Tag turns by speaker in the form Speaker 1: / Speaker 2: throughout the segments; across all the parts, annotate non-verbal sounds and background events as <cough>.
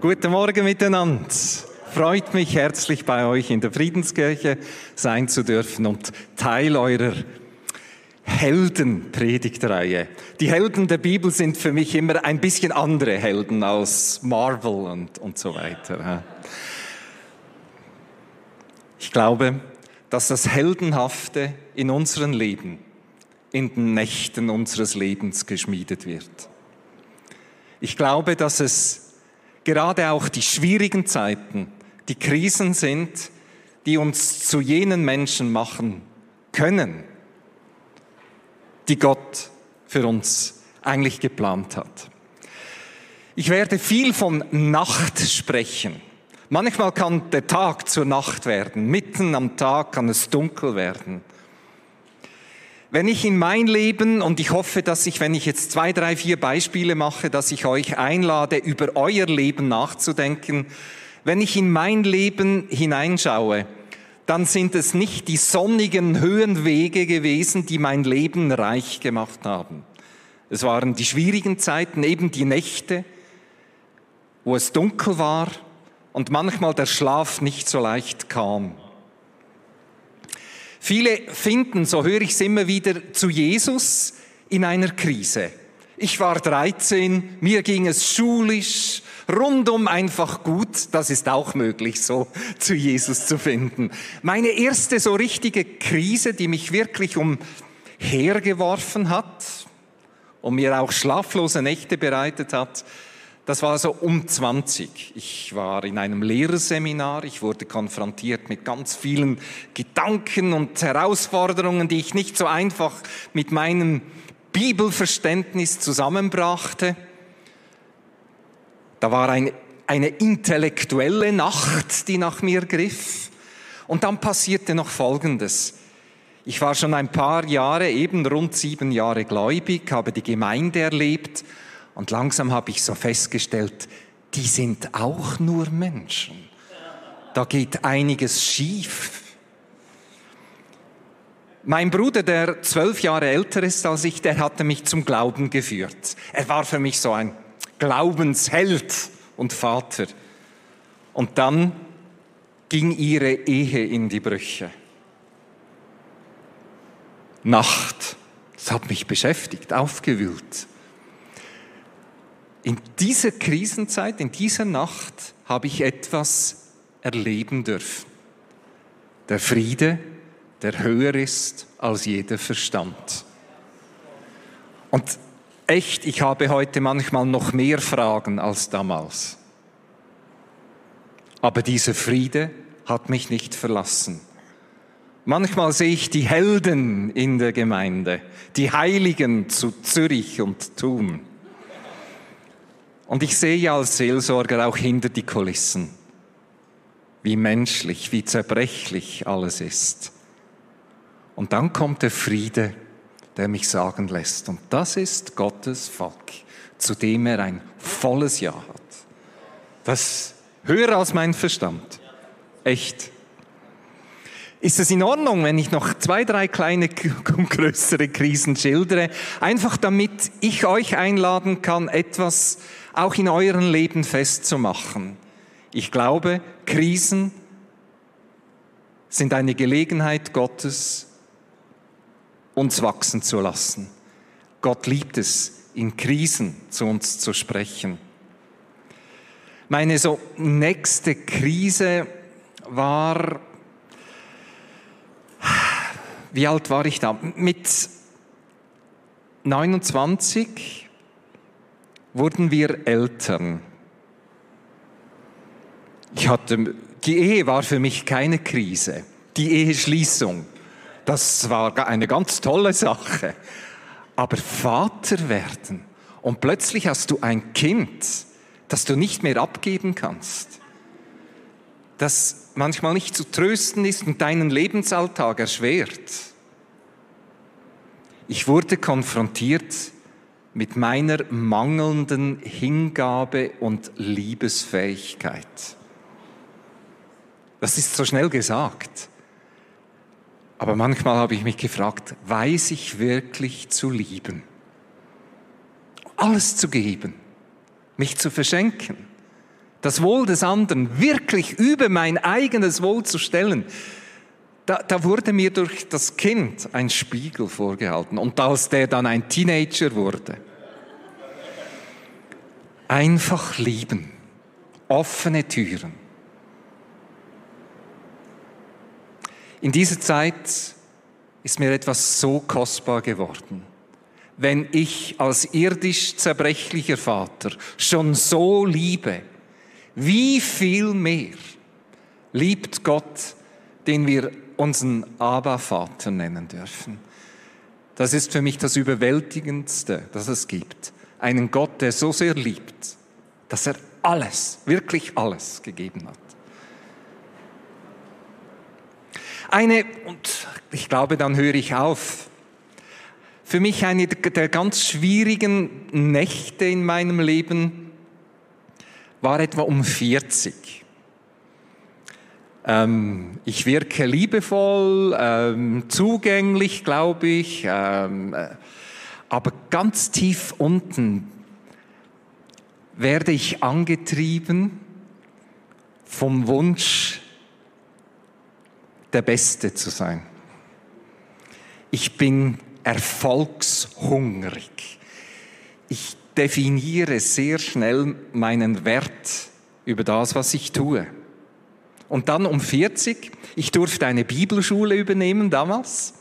Speaker 1: Guten Morgen miteinander. Freut mich herzlich bei euch in der Friedenskirche sein zu dürfen und Teil eurer Heldenpredigtreihe. Die Helden der Bibel sind für mich immer ein bisschen andere Helden als Marvel und, und so weiter. Ich glaube, dass das Heldenhafte in unserem Leben in den Nächten unseres Lebens geschmiedet wird. Ich glaube, dass es gerade auch die schwierigen Zeiten, die Krisen sind, die uns zu jenen Menschen machen können, die Gott für uns eigentlich geplant hat. Ich werde viel von Nacht sprechen. Manchmal kann der Tag zur Nacht werden. Mitten am Tag kann es dunkel werden. Wenn ich in mein Leben, und ich hoffe, dass ich, wenn ich jetzt zwei, drei, vier Beispiele mache, dass ich euch einlade, über euer Leben nachzudenken, wenn ich in mein Leben hineinschaue, dann sind es nicht die sonnigen Höhenwege gewesen, die mein Leben reich gemacht haben. Es waren die schwierigen Zeiten, eben die Nächte, wo es dunkel war und manchmal der Schlaf nicht so leicht kam. Viele finden, so höre ich es immer wieder, zu Jesus in einer Krise. Ich war 13, mir ging es schulisch, rundum einfach gut. Das ist auch möglich, so <laughs> zu Jesus zu finden. Meine erste so richtige Krise, die mich wirklich umhergeworfen hat und mir auch schlaflose Nächte bereitet hat, das war so um 20. Ich war in einem Lehrerseminar, ich wurde konfrontiert mit ganz vielen Gedanken und Herausforderungen, die ich nicht so einfach mit meinem Bibelverständnis zusammenbrachte. Da war ein, eine intellektuelle Nacht, die nach mir griff. Und dann passierte noch Folgendes. Ich war schon ein paar Jahre, eben rund sieben Jahre gläubig, habe die Gemeinde erlebt und langsam habe ich so festgestellt, die sind auch nur Menschen. Da geht einiges schief. Mein Bruder, der zwölf Jahre älter ist als ich, der hatte mich zum Glauben geführt. Er war für mich so ein Glaubensheld und Vater. Und dann ging ihre Ehe in die Brüche. Nacht. Das hat mich beschäftigt, aufgewühlt. In dieser Krisenzeit, in dieser Nacht habe ich etwas erleben dürfen. Der Friede, der höher ist als jeder Verstand. Und echt, ich habe heute manchmal noch mehr Fragen als damals. Aber dieser Friede hat mich nicht verlassen. Manchmal sehe ich die Helden in der Gemeinde, die Heiligen zu Zürich und Thun. Und ich sehe ja als Seelsorger auch hinter die Kulissen, wie menschlich, wie zerbrechlich alles ist. Und dann kommt der Friede, der mich sagen lässt, und das ist Gottes Volk, zu dem er ein volles Ja hat. Das höher als mein Verstand. Echt. Ist es in Ordnung, wenn ich noch zwei, drei kleine <laughs> und größere Krisen schildere, einfach damit ich euch einladen kann, etwas auch in euren Leben festzumachen. Ich glaube, Krisen sind eine Gelegenheit Gottes, uns wachsen zu lassen. Gott liebt es, in Krisen zu uns zu sprechen. Meine so nächste Krise war, wie alt war ich da? Mit 29 wurden wir Eltern. Ich hatte, die Ehe war für mich keine Krise. Die Eheschließung, das war eine ganz tolle Sache. Aber Vater werden und plötzlich hast du ein Kind, das du nicht mehr abgeben kannst, das manchmal nicht zu trösten ist und deinen Lebensalltag erschwert. Ich wurde konfrontiert mit meiner mangelnden Hingabe und Liebesfähigkeit. Das ist so schnell gesagt. Aber manchmal habe ich mich gefragt, weiß ich wirklich zu lieben? Alles zu geben, mich zu verschenken, das Wohl des anderen wirklich über mein eigenes Wohl zu stellen, da, da, wurde mir durch das Kind ein Spiegel vorgehalten. Und als der dann ein Teenager wurde, einfach lieben, offene Türen. In dieser Zeit ist mir etwas so kostbar geworden. Wenn ich als irdisch zerbrechlicher Vater schon so liebe, wie viel mehr liebt Gott, den wir unseren Abba-Vater nennen dürfen. Das ist für mich das Überwältigendste, das es gibt. Einen Gott, der so sehr liebt, dass er alles, wirklich alles gegeben hat. Eine, und ich glaube, dann höre ich auf, für mich eine der ganz schwierigen Nächte in meinem Leben war etwa um 40. Ähm, ich wirke liebevoll, ähm, zugänglich, glaube ich, ähm, äh, aber ganz tief unten werde ich angetrieben vom Wunsch, der Beste zu sein. Ich bin erfolgshungrig. Ich definiere sehr schnell meinen Wert über das, was ich tue. Und dann um 40, ich durfte eine Bibelschule übernehmen damals,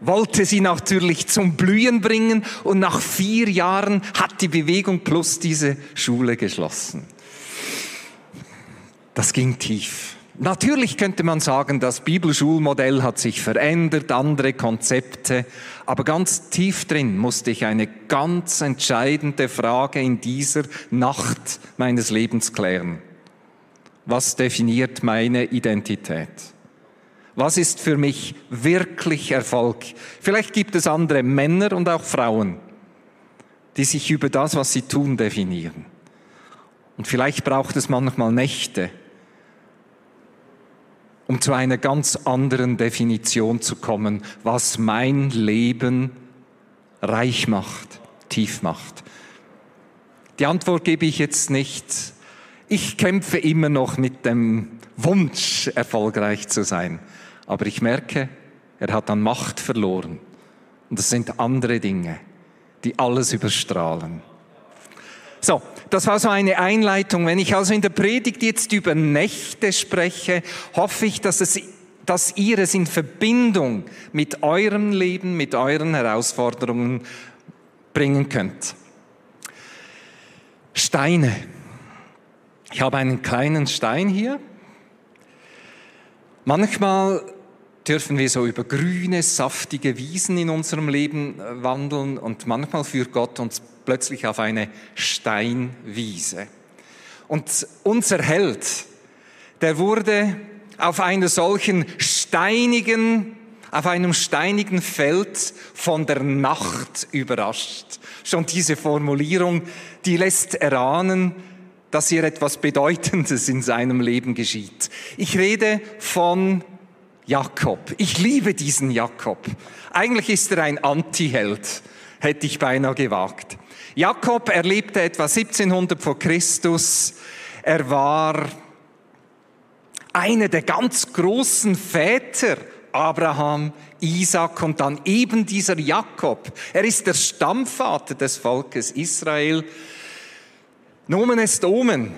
Speaker 1: wollte sie natürlich zum Blühen bringen und nach vier Jahren hat die Bewegung plus diese Schule geschlossen. Das ging tief. Natürlich könnte man sagen, das Bibelschulmodell hat sich verändert, andere Konzepte, aber ganz tief drin musste ich eine ganz entscheidende Frage in dieser Nacht meines Lebens klären. Was definiert meine Identität? Was ist für mich wirklich Erfolg? Vielleicht gibt es andere Männer und auch Frauen, die sich über das, was sie tun, definieren. Und vielleicht braucht es manchmal Nächte, um zu einer ganz anderen Definition zu kommen, was mein Leben reich macht, tief macht. Die Antwort gebe ich jetzt nicht. Ich kämpfe immer noch mit dem Wunsch, erfolgreich zu sein. Aber ich merke, er hat an Macht verloren. Und es sind andere Dinge, die alles überstrahlen. So, das war so eine Einleitung. Wenn ich also in der Predigt jetzt über Nächte spreche, hoffe ich, dass, es, dass ihr es in Verbindung mit eurem Leben, mit euren Herausforderungen bringen könnt. Steine. Ich habe einen kleinen Stein hier. Manchmal dürfen wir so über grüne, saftige Wiesen in unserem Leben äh, wandeln und manchmal führt Gott uns plötzlich auf eine Steinwiese. Und unser Held, der wurde auf einer solchen steinigen, auf einem steinigen Feld von der Nacht überrascht. Schon diese Formulierung, die lässt erahnen, dass hier etwas Bedeutendes in seinem Leben geschieht. Ich rede von Jakob. Ich liebe diesen Jakob. Eigentlich ist er ein Antiheld, hätte ich beinahe gewagt. Jakob erlebte etwa 1700 vor Christus. Er war einer der ganz großen Väter Abraham, Isaac und dann eben dieser Jakob. Er ist der Stammvater des Volkes Israel. Nomen est Omen.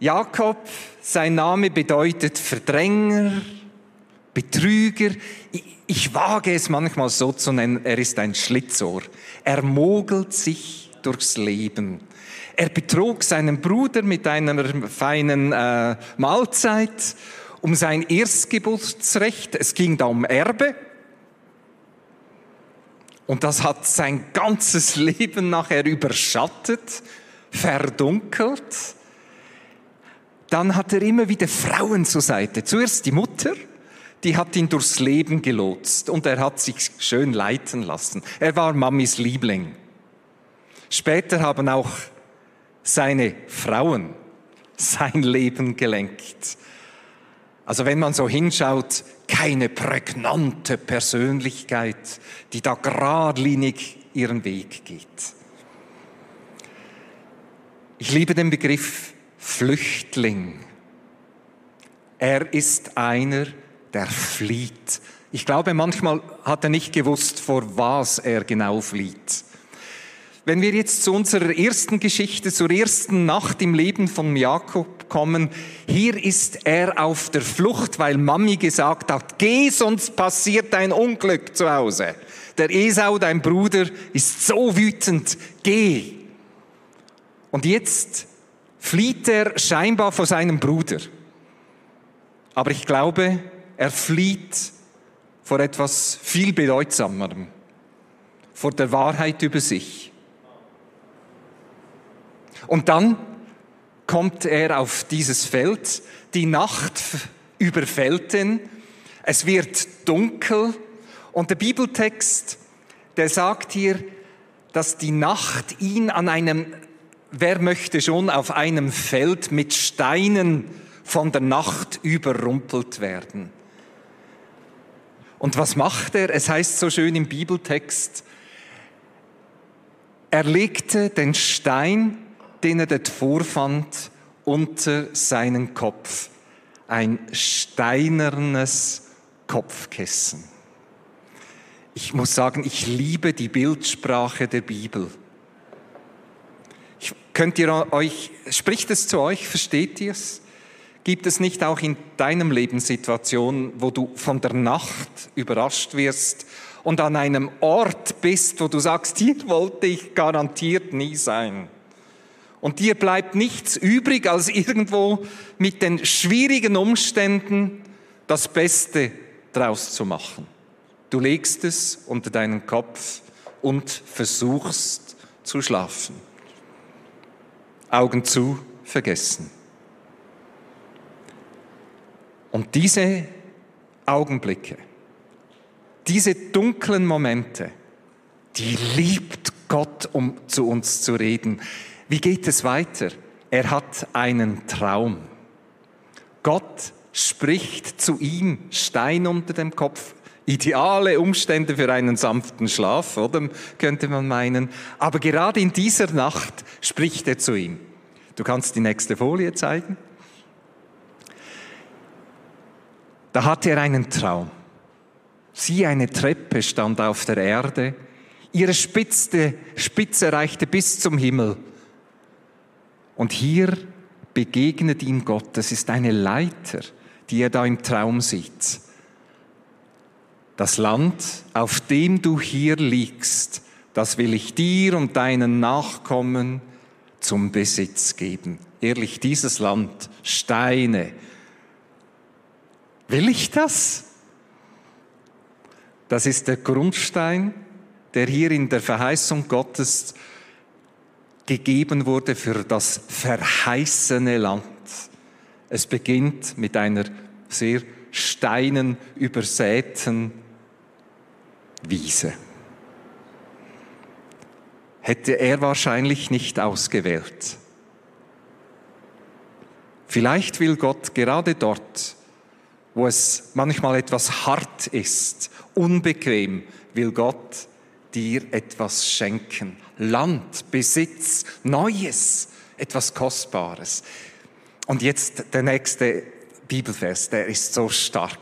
Speaker 1: Jakob, sein Name bedeutet Verdränger, Betrüger. Ich wage es manchmal so zu nennen, er ist ein Schlitzohr. Er mogelt sich durchs Leben. Er betrog seinen Bruder mit einer feinen äh, Mahlzeit um sein Erstgeburtsrecht. Es ging da um Erbe. Und das hat sein ganzes Leben nachher überschattet, verdunkelt. Dann hat er immer wieder Frauen zur Seite. Zuerst die Mutter, die hat ihn durchs Leben gelotst und er hat sich schön leiten lassen. Er war Mamis Liebling. Später haben auch seine Frauen sein Leben gelenkt. Also wenn man so hinschaut, keine prägnante Persönlichkeit, die da geradlinig ihren Weg geht. Ich liebe den Begriff Flüchtling. Er ist einer, der flieht. Ich glaube, manchmal hat er nicht gewusst, vor was er genau flieht. Wenn wir jetzt zu unserer ersten Geschichte, zur ersten Nacht im Leben von Jakob kommen, hier ist er auf der Flucht, weil Mami gesagt hat, geh, sonst passiert ein Unglück zu Hause. Der Esau, dein Bruder, ist so wütend, geh. Und jetzt flieht er scheinbar vor seinem Bruder. Aber ich glaube, er flieht vor etwas viel bedeutsamerem, vor der Wahrheit über sich. Und dann kommt er auf dieses Feld, die Nacht überfällt ihn, es wird dunkel und der Bibeltext, der sagt hier, dass die Nacht ihn an einem, wer möchte schon, auf einem Feld mit Steinen von der Nacht überrumpelt werden. Und was macht er? Es heißt so schön im Bibeltext, er legte den Stein den er dort vorfand, unter seinen Kopf. Ein steinernes Kopfkissen. Ich muss sagen, ich liebe die Bildsprache der Bibel. Könnt ihr euch, spricht es zu euch, versteht ihr es? Gibt es nicht auch in deinem Leben Situationen, wo du von der Nacht überrascht wirst und an einem Ort bist, wo du sagst, hier wollte ich garantiert nie sein? Und dir bleibt nichts übrig, als irgendwo mit den schwierigen Umständen das Beste draus zu machen. Du legst es unter deinen Kopf und versuchst zu schlafen. Augen zu, vergessen. Und diese Augenblicke, diese dunklen Momente, die liebt Gott, um zu uns zu reden. Wie geht es weiter? Er hat einen Traum. Gott spricht zu ihm, Stein unter dem Kopf, ideale Umstände für einen sanften Schlaf, oder könnte man meinen. Aber gerade in dieser Nacht spricht er zu ihm. Du kannst die nächste Folie zeigen. Da hatte er einen Traum. Sieh, eine Treppe stand auf der Erde. Ihre Spitze, Spitze reichte bis zum Himmel. Und hier begegnet ihm Gott. Das ist eine Leiter, die er da im Traum sieht. Das Land, auf dem du hier liegst, das will ich dir und deinen Nachkommen zum Besitz geben. Ehrlich, dieses Land, Steine. Will ich das? Das ist der Grundstein, der hier in der Verheißung Gottes gegeben wurde für das verheißene Land. Es beginnt mit einer sehr steinen übersäten Wiese. Hätte er wahrscheinlich nicht ausgewählt. Vielleicht will Gott gerade dort, wo es manchmal etwas hart ist, unbequem, will Gott dir etwas schenken. Land, Besitz, Neues, etwas Kostbares. Und jetzt der nächste Bibelvers, der ist so stark.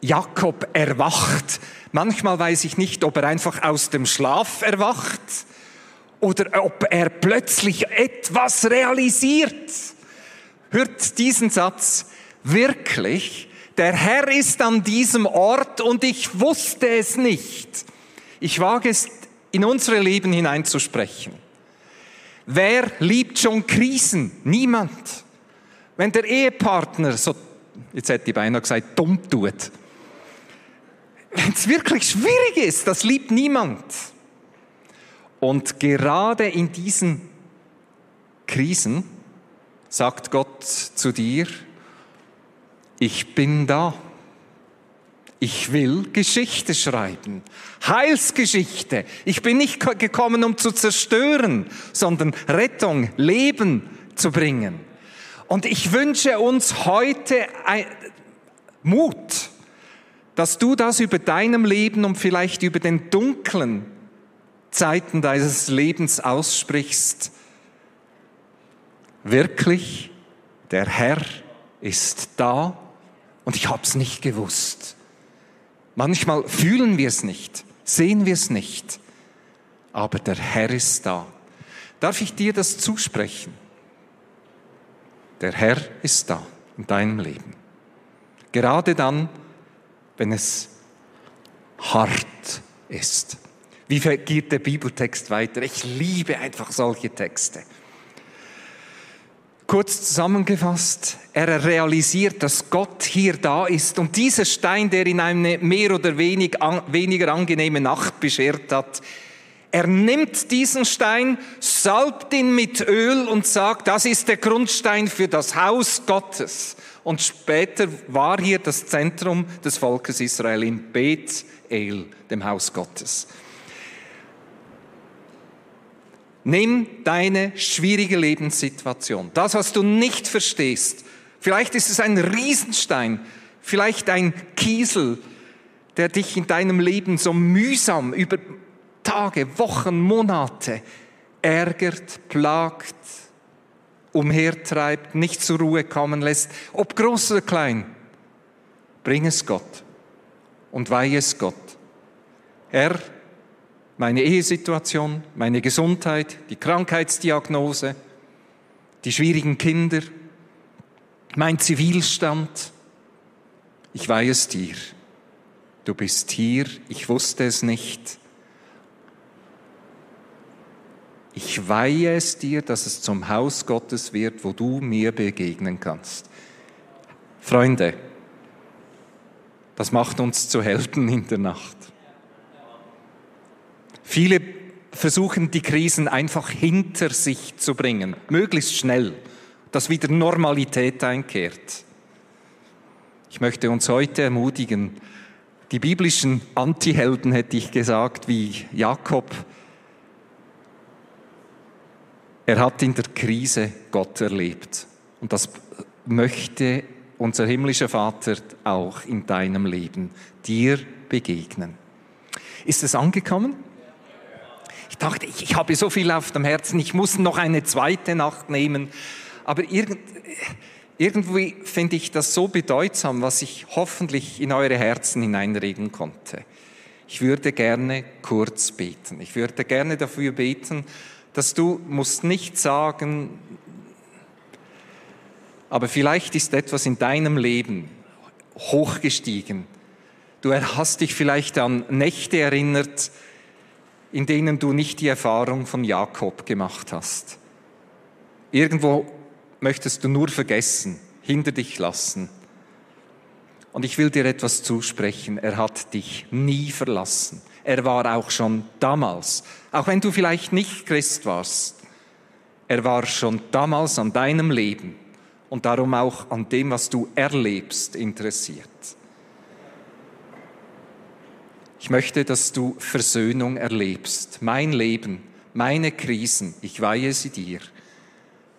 Speaker 1: Jakob erwacht. Manchmal weiß ich nicht, ob er einfach aus dem Schlaf erwacht oder ob er plötzlich etwas realisiert. Hört diesen Satz wirklich. Der Herr ist an diesem Ort und ich wusste es nicht. Ich wage es in unsere Leben hineinzusprechen. Wer liebt schon Krisen? Niemand. Wenn der Ehepartner so, jetzt hätte ich beinahe gesagt, dumm tut. Wenn es wirklich schwierig ist, das liebt niemand. Und gerade in diesen Krisen sagt Gott zu dir, ich bin da. Ich will Geschichte schreiben. Heilsgeschichte. Ich bin nicht gekommen, um zu zerstören, sondern Rettung, Leben zu bringen. Und ich wünsche uns heute Mut, dass du das über deinem Leben und vielleicht über den dunklen Zeiten deines Lebens aussprichst wirklich, der Herr ist da und ich habe es nicht gewusst. Manchmal fühlen wir es nicht, sehen wir es nicht, aber der Herr ist da. Darf ich dir das zusprechen? Der Herr ist da in deinem Leben. Gerade dann, wenn es hart ist. Wie geht der Bibeltext weiter? Ich liebe einfach solche Texte. Kurz zusammengefasst, er realisiert, dass Gott hier da ist und dieser Stein, der ihn eine mehr oder weniger angenehme Nacht beschert hat, er nimmt diesen Stein, salbt ihn mit Öl und sagt, das ist der Grundstein für das Haus Gottes. Und später war hier das Zentrum des Volkes Israel in Bethel, dem Haus Gottes. Nimm deine schwierige Lebenssituation, das, was du nicht verstehst. Vielleicht ist es ein Riesenstein, vielleicht ein Kiesel, der dich in deinem Leben so mühsam über Tage, Wochen, Monate ärgert, plagt, umhertreibt, nicht zur Ruhe kommen lässt, ob groß oder klein. Bring es Gott und weihe es Gott. Herr, meine Ehesituation, meine Gesundheit, die Krankheitsdiagnose, die schwierigen Kinder, mein Zivilstand. Ich weihe es dir. Du bist hier, ich wusste es nicht. Ich weihe es dir, dass es zum Haus Gottes wird, wo du mir begegnen kannst. Freunde, das macht uns zu Helden in der Nacht. Viele versuchen die Krisen einfach hinter sich zu bringen, möglichst schnell, dass wieder Normalität einkehrt. Ich möchte uns heute ermutigen, die biblischen Antihelden hätte ich gesagt, wie Jakob, er hat in der Krise Gott erlebt. Und das möchte unser himmlischer Vater auch in deinem Leben dir begegnen. Ist es angekommen? Ich dachte, ich, habe so viel auf dem Herzen, ich muss noch eine zweite Nacht nehmen. Aber irgend, irgendwie finde ich das so bedeutsam, was ich hoffentlich in eure Herzen hineinreden konnte. Ich würde gerne kurz beten. Ich würde gerne dafür beten, dass du musst nicht sagen, aber vielleicht ist etwas in deinem Leben hochgestiegen. Du hast dich vielleicht an Nächte erinnert, in denen du nicht die Erfahrung von Jakob gemacht hast. Irgendwo möchtest du nur vergessen, hinter dich lassen. Und ich will dir etwas zusprechen. Er hat dich nie verlassen. Er war auch schon damals, auch wenn du vielleicht nicht Christ warst, er war schon damals an deinem Leben und darum auch an dem, was du erlebst, interessiert. Ich möchte, dass du Versöhnung erlebst. Mein Leben, meine Krisen, ich weihe sie dir.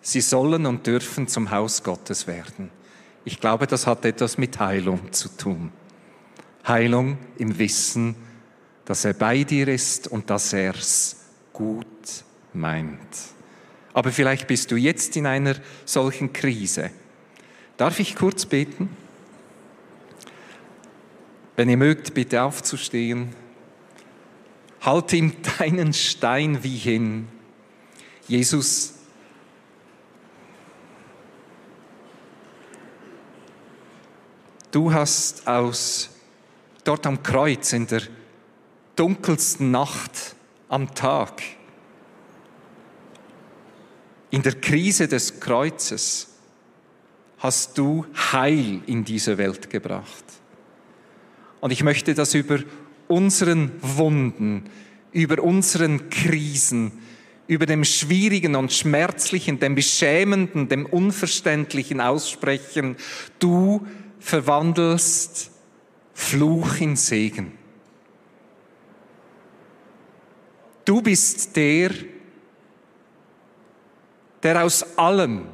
Speaker 1: Sie sollen und dürfen zum Haus Gottes werden. Ich glaube, das hat etwas mit Heilung zu tun. Heilung im Wissen, dass er bei dir ist und dass er es gut meint. Aber vielleicht bist du jetzt in einer solchen Krise. Darf ich kurz beten? Wenn ihr mögt, bitte aufzustehen. Halt ihm <laughs> deinen Stein wie hin. Jesus, du hast aus dort am Kreuz in der dunkelsten Nacht am Tag, in der Krise des Kreuzes, hast du Heil in diese Welt gebracht. Und ich möchte das über unseren Wunden, über unseren Krisen, über dem Schwierigen und Schmerzlichen, dem Beschämenden, dem Unverständlichen aussprechen. Du verwandelst Fluch in Segen. Du bist der, der aus allem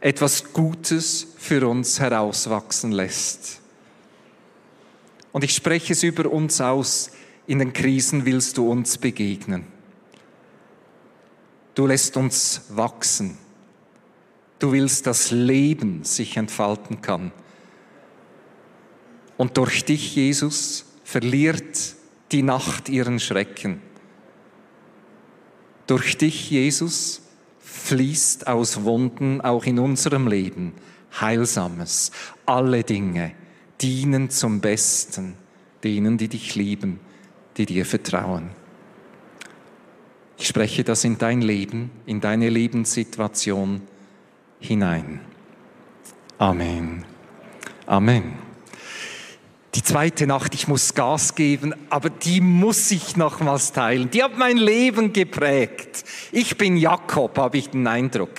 Speaker 1: etwas Gutes für uns herauswachsen lässt. Und ich spreche es über uns aus, in den Krisen willst du uns begegnen. Du lässt uns wachsen. Du willst, dass Leben sich entfalten kann. Und durch dich, Jesus, verliert die Nacht ihren Schrecken. Durch dich, Jesus, fließt aus Wunden auch in unserem Leben Heilsames. Alle Dinge dienen zum Besten denen, die dich lieben, die dir vertrauen. Ich spreche das in dein Leben, in deine Lebenssituation hinein. Amen. Amen. Die zweite Nacht, ich muss Gas geben, aber die muss ich nochmals teilen. Die hat mein Leben geprägt. Ich bin Jakob, habe ich den Eindruck.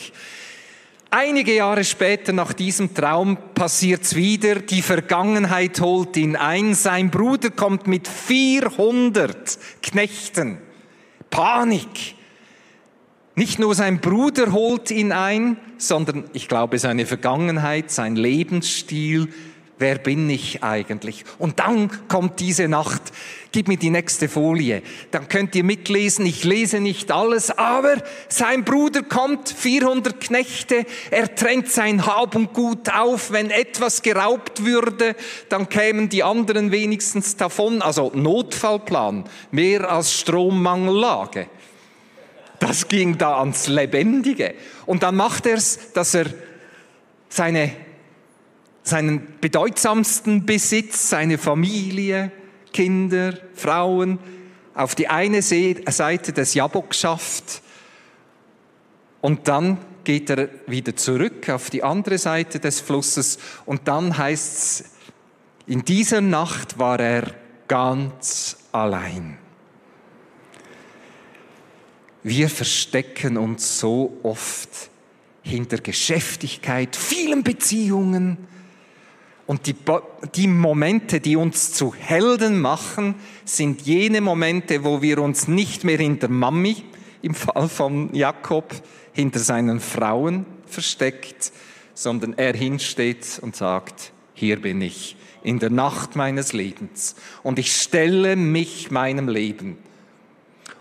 Speaker 1: Einige Jahre später nach diesem Traum passiert's wieder. Die Vergangenheit holt ihn ein. Sein Bruder kommt mit 400 Knechten. Panik. Nicht nur sein Bruder holt ihn ein, sondern ich glaube seine Vergangenheit, sein Lebensstil, wer bin ich eigentlich? Und dann kommt diese Nacht. Gib mir die nächste Folie. Dann könnt ihr mitlesen. Ich lese nicht alles, aber sein Bruder kommt, 400 Knechte. Er trennt sein Hab und Gut auf. Wenn etwas geraubt würde, dann kämen die anderen wenigstens davon. Also Notfallplan, mehr als Strommangellage. Das ging da ans Lebendige. Und dann macht er es, dass er seine seinen bedeutsamsten Besitz, seine Familie, Kinder, Frauen, auf die eine Seite des Jabok schafft und dann geht er wieder zurück auf die andere Seite des Flusses und dann heißt es, in dieser Nacht war er ganz allein. Wir verstecken uns so oft hinter Geschäftigkeit, vielen Beziehungen, und die, die Momente, die uns zu Helden machen, sind jene Momente, wo wir uns nicht mehr hinter Mami, im Fall von Jakob, hinter seinen Frauen versteckt, sondern er hinsteht und sagt, hier bin ich in der Nacht meines Lebens und ich stelle mich meinem Leben.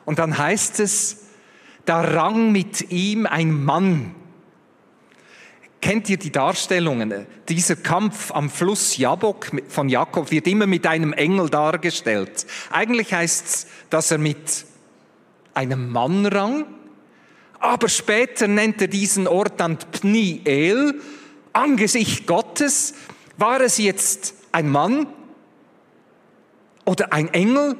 Speaker 1: Und dann heißt es, da rang mit ihm ein Mann Kennt ihr die Darstellungen? Dieser Kampf am Fluss Jabok von Jakob wird immer mit einem Engel dargestellt. Eigentlich heißt es, dass er mit einem Mann rang, aber später nennt er diesen Ort dann Pniel, Angesicht Gottes. War es jetzt ein Mann oder ein Engel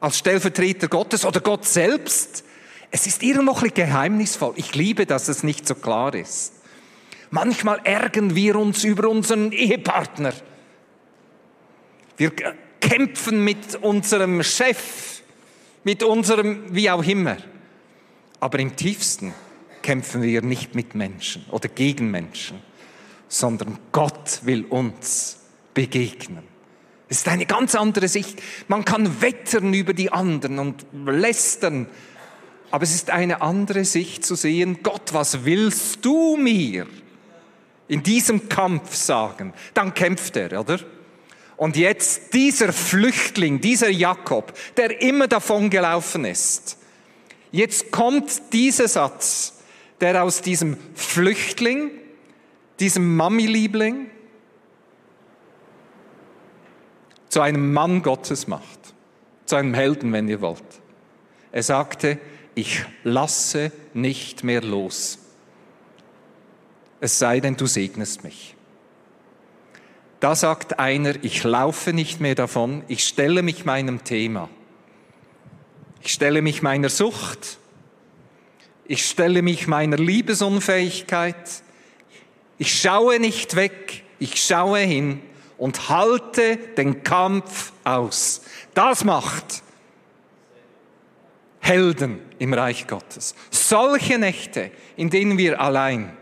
Speaker 1: als Stellvertreter Gottes oder Gott selbst? Es ist irgendwo ein bisschen geheimnisvoll. Ich liebe, dass es nicht so klar ist. Manchmal ärgern wir uns über unseren Ehepartner. Wir kämpfen mit unserem Chef, mit unserem, wie auch immer. Aber im tiefsten kämpfen wir nicht mit Menschen oder gegen Menschen, sondern Gott will uns begegnen. Es ist eine ganz andere Sicht. Man kann wettern über die anderen und lästern, aber es ist eine andere Sicht zu sehen, Gott, was willst du mir? In diesem Kampf sagen, dann kämpft er, oder? Und jetzt dieser Flüchtling, dieser Jakob, der immer davon gelaufen ist, jetzt kommt dieser Satz, der aus diesem Flüchtling, diesem Mami-Liebling, zu einem Mann Gottes macht, zu einem Helden, wenn ihr wollt. Er sagte, ich lasse nicht mehr los es sei denn, du segnest mich. Da sagt einer, ich laufe nicht mehr davon, ich stelle mich meinem Thema. Ich stelle mich meiner Sucht. Ich stelle mich meiner Liebesunfähigkeit. Ich schaue nicht weg, ich schaue hin und halte den Kampf aus. Das macht Helden im Reich Gottes. Solche Nächte, in denen wir allein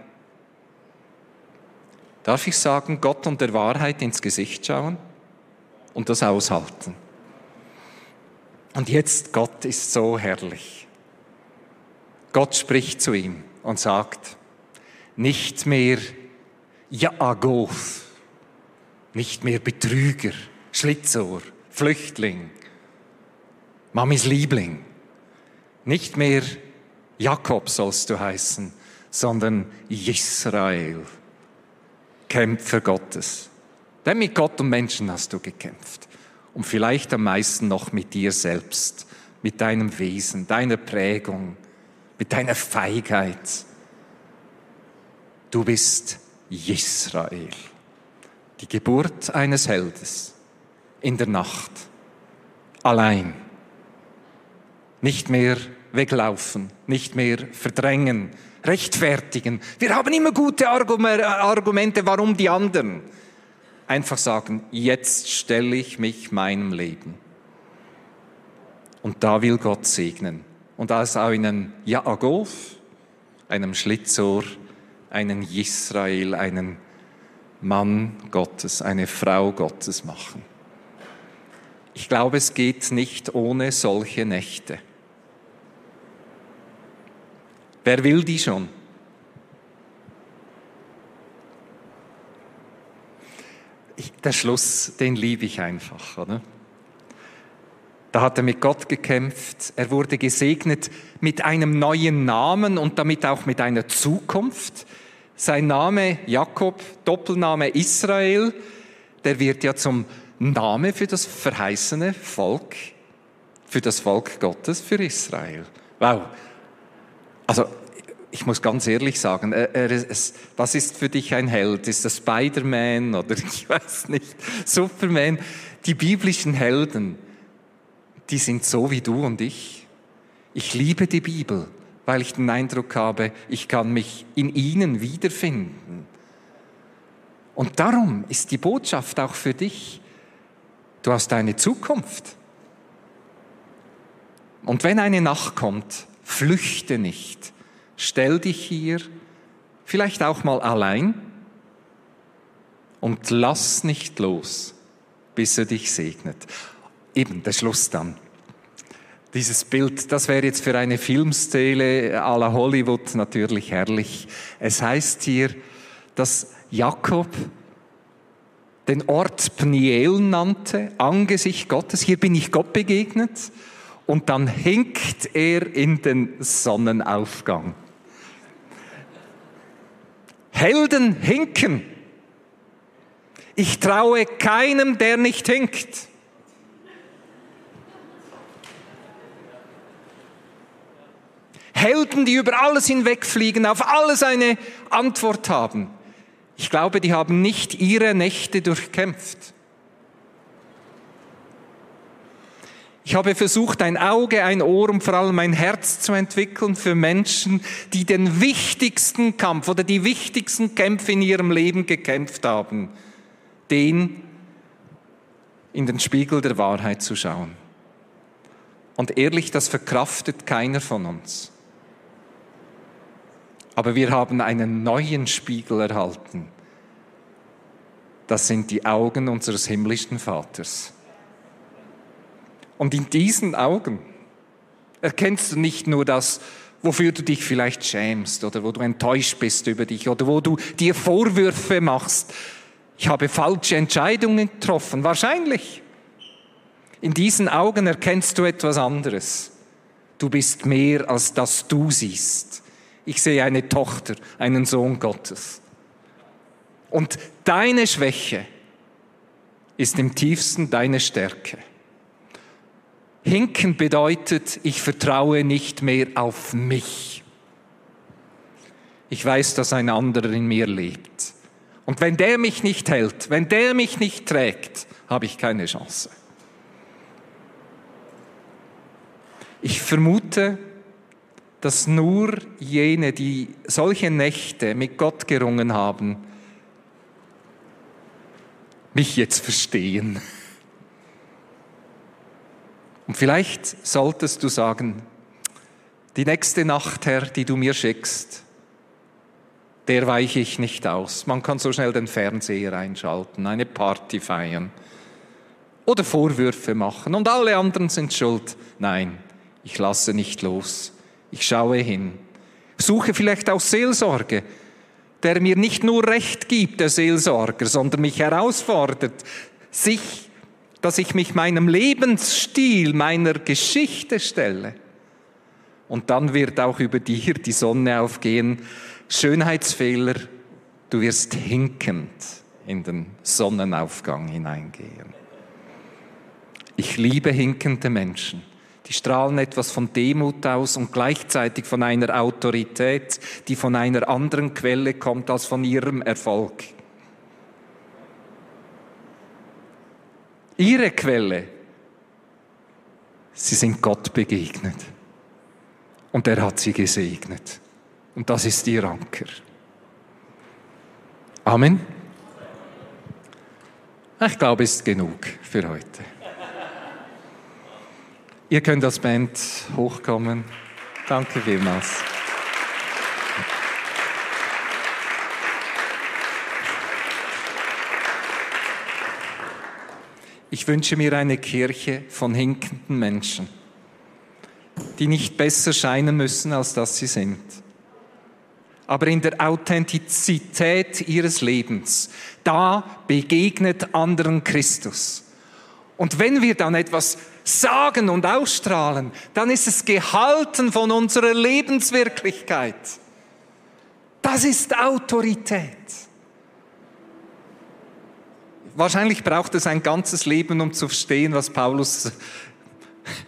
Speaker 1: darf ich sagen, Gott und der Wahrheit ins Gesicht schauen und das aushalten. Und jetzt, Gott ist so herrlich. Gott spricht zu ihm und sagt, nicht mehr Jaagoth, nicht mehr Betrüger, Schlitzohr, Flüchtling, Mamis Liebling, nicht mehr Jakob sollst du heißen, sondern Israel, Kämpfer Gottes. Denn mit Gott und Menschen hast du gekämpft. Und vielleicht am meisten noch mit dir selbst, mit deinem Wesen, deiner Prägung, mit deiner Feigheit. Du bist Israel, die Geburt eines Heldes in der Nacht, allein, nicht mehr weglaufen, nicht mehr verdrängen, rechtfertigen. Wir haben immer gute Argumente, warum die anderen. Einfach sagen, jetzt stelle ich mich meinem Leben. Und da will Gott segnen. Und als einen Jaagov, einem Schlitzohr, einen Israel, einen Mann Gottes, eine Frau Gottes machen. Ich glaube, es geht nicht ohne solche Nächte. Wer will die schon? Ich, der Schluss, den liebe ich einfach, oder? Da hat er mit Gott gekämpft. Er wurde gesegnet mit einem neuen Namen und damit auch mit einer Zukunft. Sein Name Jakob, Doppelname Israel, der wird ja zum Name für das verheißene Volk, für das Volk Gottes, für Israel. Wow. Also, ich muss ganz ehrlich sagen, was ist für dich ein Held? Ist das Spider-Man oder <laughs> ich weiß nicht, Superman? Die biblischen Helden, die sind so wie du und ich. Ich liebe die Bibel weil ich den Eindruck habe, ich kann mich in ihnen wiederfinden. Und darum ist die Botschaft auch für dich, du hast eine Zukunft. Und wenn eine Nacht kommt, flüchte nicht, stell dich hier, vielleicht auch mal allein und lass nicht los, bis er dich segnet. Eben der Schluss dann. Dieses Bild, das wäre jetzt für eine Filmstele à la Hollywood natürlich herrlich. Es heißt hier, dass Jakob den Ort Pniel nannte, Angesicht Gottes. Hier bin ich Gott begegnet. Und dann hinkt er in den Sonnenaufgang. Helden hinken. Ich traue keinem, der nicht hinkt. Helden, die über alles hinwegfliegen, auf alles eine Antwort haben. Ich glaube, die haben nicht ihre Nächte durchkämpft. Ich habe versucht, ein Auge, ein Ohr und vor allem ein Herz zu entwickeln für Menschen, die den wichtigsten Kampf oder die wichtigsten Kämpfe in ihrem Leben gekämpft haben, den in den Spiegel der Wahrheit zu schauen. Und ehrlich, das verkraftet keiner von uns. Aber wir haben einen neuen Spiegel erhalten. Das sind die Augen unseres himmlischen Vaters. Und in diesen Augen erkennst du nicht nur das, wofür du dich vielleicht schämst oder wo du enttäuscht bist über dich oder wo du dir Vorwürfe machst. Ich habe falsche Entscheidungen getroffen, wahrscheinlich. In diesen Augen erkennst du etwas anderes. Du bist mehr, als das du siehst. Ich sehe eine Tochter, einen Sohn Gottes. Und deine Schwäche ist im tiefsten deine Stärke. Hinken bedeutet, ich vertraue nicht mehr auf mich. Ich weiß, dass ein anderer in mir lebt. Und wenn der mich nicht hält, wenn der mich nicht trägt, habe ich keine Chance. Ich vermute, dass nur jene, die solche Nächte mit Gott gerungen haben, mich jetzt verstehen. Und vielleicht solltest du sagen, die nächste Nacht, Herr, die du mir schickst, der weiche ich nicht aus. Man kann so schnell den Fernseher einschalten, eine Party feiern oder Vorwürfe machen und alle anderen sind schuld. Nein, ich lasse nicht los. Ich schaue hin. Suche vielleicht auch Seelsorge, der mir nicht nur Recht gibt, der Seelsorger, sondern mich herausfordert, sich, dass ich mich meinem Lebensstil, meiner Geschichte stelle Und dann wird auch über dir die Sonne aufgehen. Schönheitsfehler, du wirst hinkend in den Sonnenaufgang hineingehen. Ich liebe hinkende Menschen. Die strahlen etwas von Demut aus und gleichzeitig von einer Autorität, die von einer anderen Quelle kommt als von ihrem Erfolg. Ihre Quelle, sie sind Gott begegnet. Und er hat sie gesegnet. Und das ist ihr Anker. Amen. Ich glaube, es ist genug für heute. Ihr könnt als Band hochkommen. Danke vielmals. Ich wünsche mir eine Kirche von hinkenden Menschen, die nicht besser scheinen müssen, als dass sie sind, aber in der Authentizität ihres Lebens, da begegnet anderen Christus. Und wenn wir dann etwas sagen und ausstrahlen, dann ist es gehalten von unserer Lebenswirklichkeit. Das ist Autorität. Wahrscheinlich braucht es ein ganzes Leben, um zu verstehen, was Paulus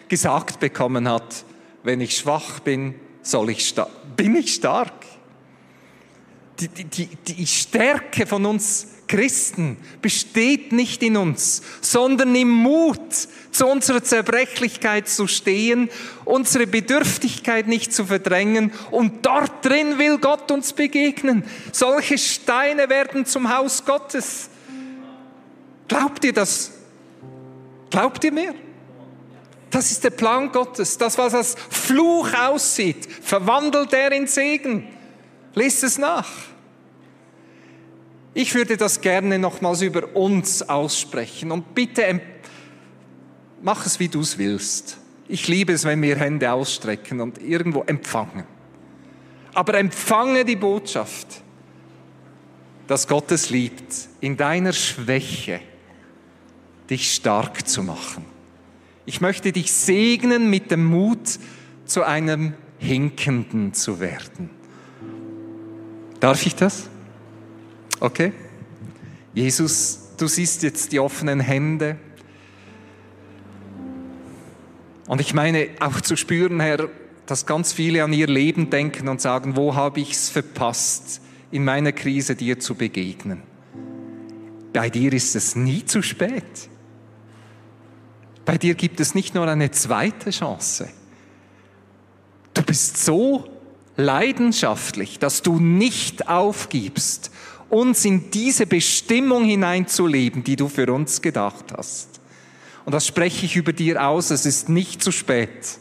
Speaker 1: gesagt bekommen hat. Wenn ich schwach bin, soll ich bin ich stark. Die, die, die Stärke von uns Christen besteht nicht in uns, sondern im Mut, zu unserer Zerbrechlichkeit zu stehen, unsere Bedürftigkeit nicht zu verdrängen und dort drin will Gott uns begegnen. Solche Steine werden zum Haus Gottes. Glaubt ihr das? Glaubt ihr mir? Das ist der Plan Gottes. Das, was als Fluch aussieht, verwandelt er in Segen. Lest es nach. Ich würde das gerne nochmals über uns aussprechen und bitte mach es, wie du es willst. Ich liebe es, wenn wir Hände ausstrecken und irgendwo empfangen. Aber empfange die Botschaft, dass Gott es liebt, in deiner Schwäche dich stark zu machen. Ich möchte dich segnen mit dem Mut, zu einem Hinkenden zu werden. Darf ich das? Okay? Jesus, du siehst jetzt die offenen Hände. Und ich meine auch zu spüren, Herr, dass ganz viele an ihr Leben denken und sagen, wo habe ich es verpasst, in meiner Krise dir zu begegnen. Bei dir ist es nie zu spät. Bei dir gibt es nicht nur eine zweite Chance. Du bist so leidenschaftlich, dass du nicht aufgibst uns in diese Bestimmung hineinzuleben, die du für uns gedacht hast. Und das spreche ich über dir aus, es ist nicht zu spät.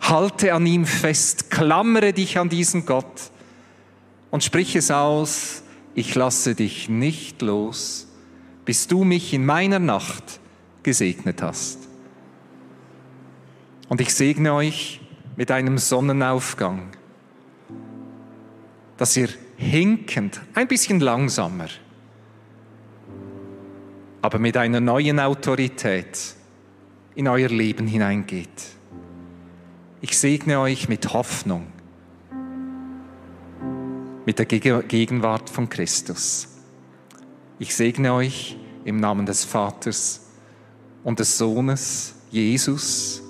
Speaker 1: Halte an ihm fest, klammere dich an diesen Gott und sprich es aus, ich lasse dich nicht los, bis du mich in meiner Nacht gesegnet hast. Und ich segne euch mit einem Sonnenaufgang dass ihr hinkend, ein bisschen langsamer, aber mit einer neuen Autorität in euer Leben hineingeht. Ich segne euch mit Hoffnung, mit der Gegenwart von Christus. Ich segne euch im Namen des Vaters und des Sohnes Jesus